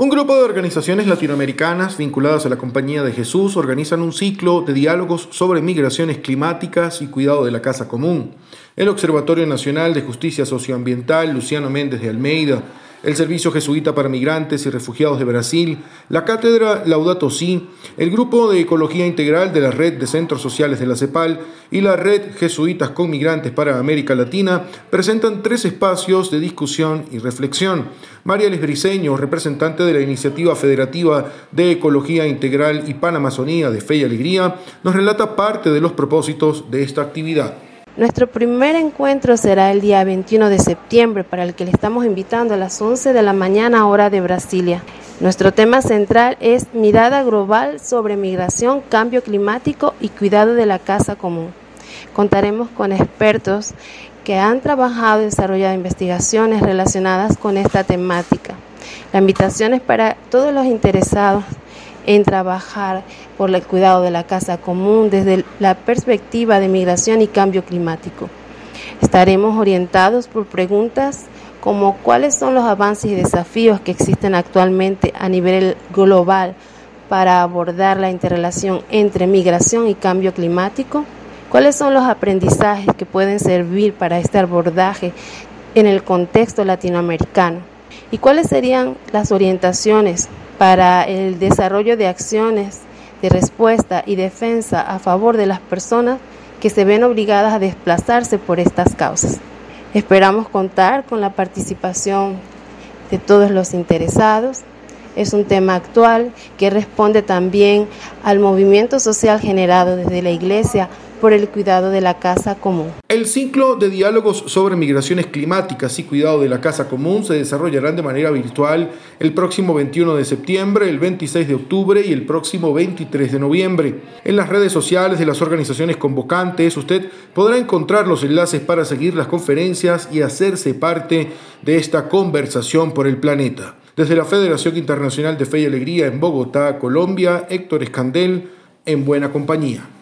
Un grupo de organizaciones latinoamericanas vinculadas a la Compañía de Jesús organizan un ciclo de diálogos sobre migraciones climáticas y cuidado de la casa común. El Observatorio Nacional de Justicia Socioambiental, Luciano Méndez de Almeida, el Servicio Jesuita para Migrantes y Refugiados de Brasil, la Cátedra Laudato Si, el Grupo de Ecología Integral de la Red de Centros Sociales de la CEPAL y la Red Jesuitas con Migrantes para América Latina presentan tres espacios de discusión y reflexión. María Les Briceño, representante de la Iniciativa Federativa de Ecología Integral y Panamazonía de Fe y Alegría, nos relata parte de los propósitos de esta actividad. Nuestro primer encuentro será el día 21 de septiembre, para el que le estamos invitando a las 11 de la mañana hora de Brasilia. Nuestro tema central es mirada global sobre migración, cambio climático y cuidado de la casa común. Contaremos con expertos que han trabajado y desarrollado investigaciones relacionadas con esta temática. La invitación es para todos los interesados en trabajar por el cuidado de la casa común desde la perspectiva de migración y cambio climático. Estaremos orientados por preguntas como cuáles son los avances y desafíos que existen actualmente a nivel global para abordar la interrelación entre migración y cambio climático, cuáles son los aprendizajes que pueden servir para este abordaje en el contexto latinoamericano y cuáles serían las orientaciones para el desarrollo de acciones de respuesta y defensa a favor de las personas que se ven obligadas a desplazarse por estas causas. Esperamos contar con la participación de todos los interesados. Es un tema actual que responde también al movimiento social generado desde la Iglesia por el cuidado de la casa común. El ciclo de diálogos sobre migraciones climáticas y cuidado de la casa común se desarrollarán de manera virtual el próximo 21 de septiembre, el 26 de octubre y el próximo 23 de noviembre. En las redes sociales de las organizaciones convocantes usted podrá encontrar los enlaces para seguir las conferencias y hacerse parte de esta conversación por el planeta. Desde la Federación Internacional de Fe y Alegría en Bogotá, Colombia, Héctor Escandel, en buena compañía.